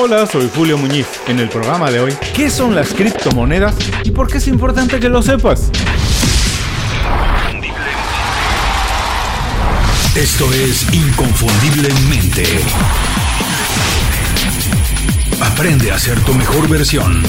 Hola, soy Julio Muñiz. En el programa de hoy, ¿qué son las criptomonedas y por qué es importante que lo sepas? Esto es Inconfundiblemente. Aprende a ser tu mejor versión.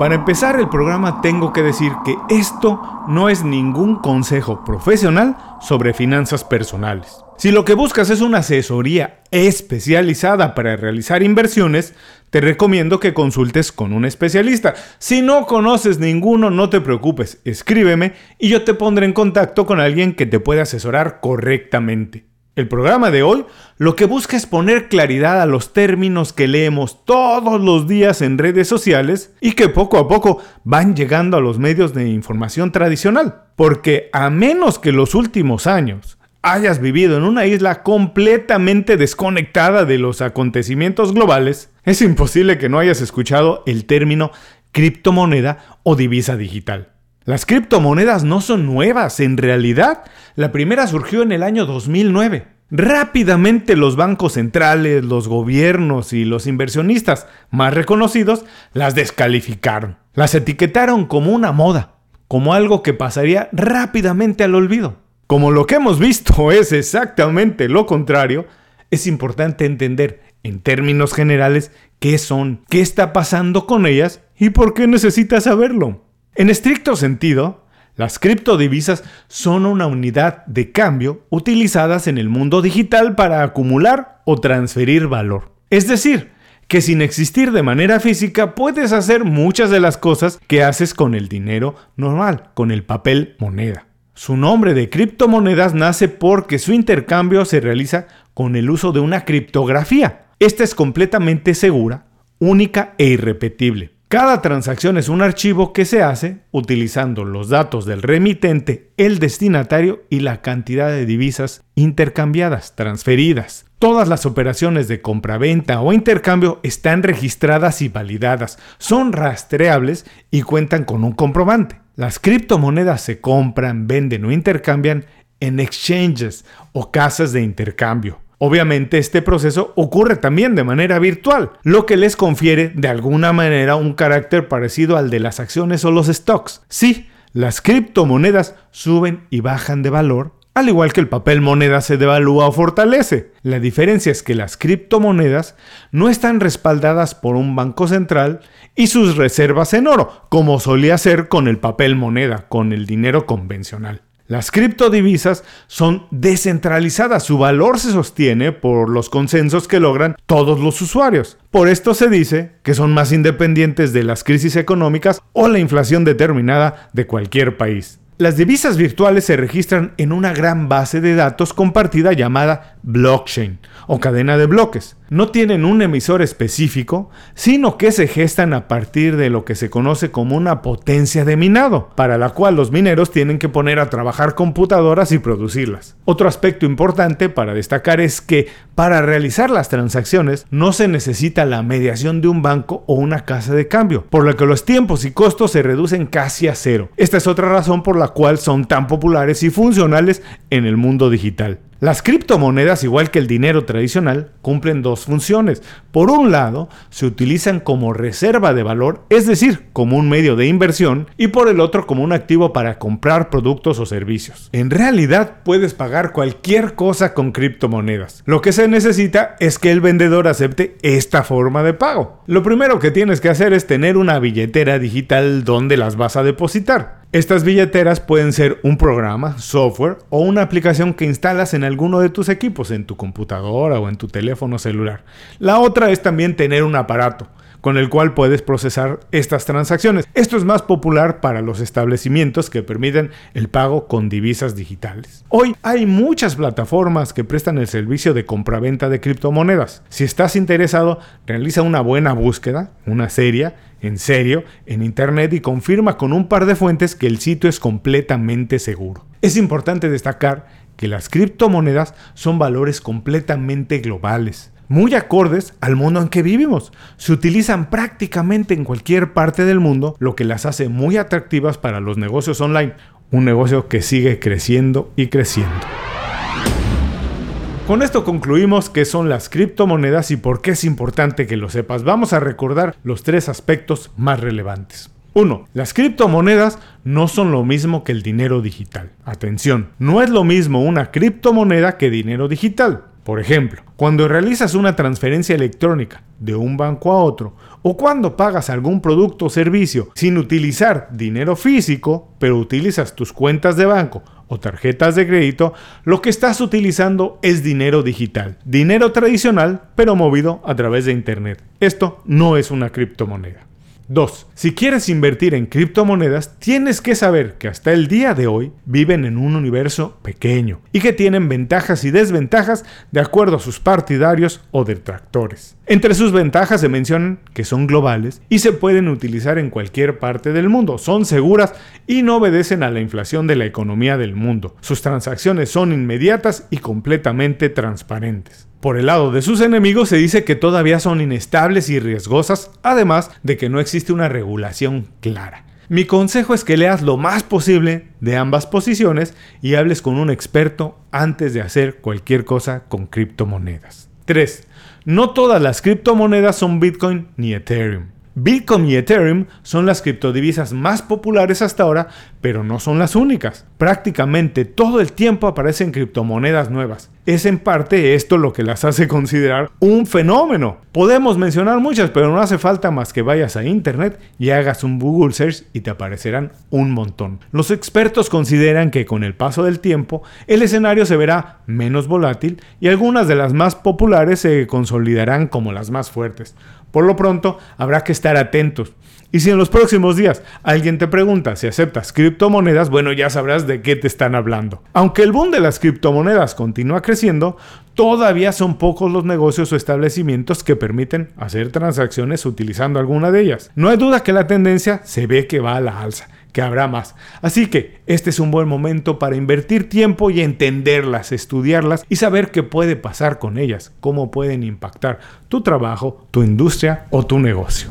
Para empezar el programa tengo que decir que esto no es ningún consejo profesional sobre finanzas personales. Si lo que buscas es una asesoría especializada para realizar inversiones, te recomiendo que consultes con un especialista. Si no conoces ninguno, no te preocupes, escríbeme y yo te pondré en contacto con alguien que te pueda asesorar correctamente. El programa de hoy lo que busca es poner claridad a los términos que leemos todos los días en redes sociales y que poco a poco van llegando a los medios de información tradicional. Porque a menos que los últimos años hayas vivido en una isla completamente desconectada de los acontecimientos globales, es imposible que no hayas escuchado el término criptomoneda o divisa digital. Las criptomonedas no son nuevas, en realidad la primera surgió en el año 2009. Rápidamente los bancos centrales, los gobiernos y los inversionistas más reconocidos las descalificaron. Las etiquetaron como una moda, como algo que pasaría rápidamente al olvido. Como lo que hemos visto es exactamente lo contrario, es importante entender en términos generales qué son, qué está pasando con ellas y por qué necesitas saberlo. En estricto sentido, las criptodivisas son una unidad de cambio utilizadas en el mundo digital para acumular o transferir valor. Es decir, que sin existir de manera física puedes hacer muchas de las cosas que haces con el dinero normal, con el papel moneda. Su nombre de criptomonedas nace porque su intercambio se realiza con el uso de una criptografía. Esta es completamente segura, única e irrepetible. Cada transacción es un archivo que se hace utilizando los datos del remitente, el destinatario y la cantidad de divisas intercambiadas, transferidas. Todas las operaciones de compra-venta o intercambio están registradas y validadas, son rastreables y cuentan con un comprobante. Las criptomonedas se compran, venden o intercambian en exchanges o casas de intercambio. Obviamente este proceso ocurre también de manera virtual, lo que les confiere de alguna manera un carácter parecido al de las acciones o los stocks. Sí, las criptomonedas suben y bajan de valor, al igual que el papel moneda se devalúa o fortalece. La diferencia es que las criptomonedas no están respaldadas por un banco central y sus reservas en oro, como solía ser con el papel moneda, con el dinero convencional. Las criptodivisas son descentralizadas, su valor se sostiene por los consensos que logran todos los usuarios. Por esto se dice que son más independientes de las crisis económicas o la inflación determinada de cualquier país. Las divisas virtuales se registran en una gran base de datos compartida llamada blockchain o cadena de bloques. No tienen un emisor específico, sino que se gestan a partir de lo que se conoce como una potencia de minado, para la cual los mineros tienen que poner a trabajar computadoras y producirlas. Otro aspecto importante para destacar es que para realizar las transacciones no se necesita la mediación de un banco o una casa de cambio, por lo que los tiempos y costos se reducen casi a cero. Esta es otra razón por la cual son tan populares y funcionales en el mundo digital. Las criptomonedas, igual que el dinero tradicional, cumplen dos funciones. Por un lado, se utilizan como reserva de valor, es decir, como un medio de inversión, y por el otro como un activo para comprar productos o servicios. En realidad, puedes pagar cualquier cosa con criptomonedas. Lo que se necesita es que el vendedor acepte esta forma de pago. Lo primero que tienes que hacer es tener una billetera digital donde las vas a depositar. Estas billeteras pueden ser un programa, software o una aplicación que instalas en alguno de tus equipos, en tu computadora o en tu teléfono celular. La otra es también tener un aparato con el cual puedes procesar estas transacciones. Esto es más popular para los establecimientos que permiten el pago con divisas digitales. Hoy hay muchas plataformas que prestan el servicio de compraventa de criptomonedas. Si estás interesado, realiza una buena búsqueda, una serie, en serio, en Internet y confirma con un par de fuentes que el sitio es completamente seguro. Es importante destacar que las criptomonedas son valores completamente globales, muy acordes al mundo en que vivimos. Se utilizan prácticamente en cualquier parte del mundo, lo que las hace muy atractivas para los negocios online, un negocio que sigue creciendo y creciendo. Con esto concluimos qué son las criptomonedas y por qué es importante que lo sepas. Vamos a recordar los tres aspectos más relevantes. 1. Las criptomonedas no son lo mismo que el dinero digital. Atención, no es lo mismo una criptomoneda que dinero digital. Por ejemplo, cuando realizas una transferencia electrónica de un banco a otro o cuando pagas algún producto o servicio sin utilizar dinero físico, pero utilizas tus cuentas de banco o tarjetas de crédito, lo que estás utilizando es dinero digital, dinero tradicional, pero movido a través de Internet. Esto no es una criptomoneda. 2. Si quieres invertir en criptomonedas, tienes que saber que hasta el día de hoy viven en un universo pequeño y que tienen ventajas y desventajas de acuerdo a sus partidarios o detractores. Entre sus ventajas se mencionan que son globales y se pueden utilizar en cualquier parte del mundo, son seguras y no obedecen a la inflación de la economía del mundo. Sus transacciones son inmediatas y completamente transparentes. Por el lado de sus enemigos se dice que todavía son inestables y riesgosas, además de que no existe una regulación clara. Mi consejo es que leas lo más posible de ambas posiciones y hables con un experto antes de hacer cualquier cosa con criptomonedas. 3. No todas las criptomonedas son Bitcoin ni Ethereum. Bitcoin y Ethereum son las criptodivisas más populares hasta ahora, pero no son las únicas. Prácticamente todo el tiempo aparecen criptomonedas nuevas. Es en parte esto lo que las hace considerar un fenómeno. Podemos mencionar muchas, pero no hace falta más que vayas a internet y hagas un Google search y te aparecerán un montón. Los expertos consideran que con el paso del tiempo el escenario se verá menos volátil y algunas de las más populares se consolidarán como las más fuertes. Por lo pronto, habrá que estar atentos. Y si en los próximos días alguien te pregunta si aceptas criptomonedas, bueno, ya sabrás de qué te están hablando. Aunque el boom de las criptomonedas continúa creciendo, todavía son pocos los negocios o establecimientos que permiten hacer transacciones utilizando alguna de ellas. No hay duda que la tendencia se ve que va a la alza que habrá más. Así que este es un buen momento para invertir tiempo y entenderlas, estudiarlas y saber qué puede pasar con ellas, cómo pueden impactar tu trabajo, tu industria o tu negocio.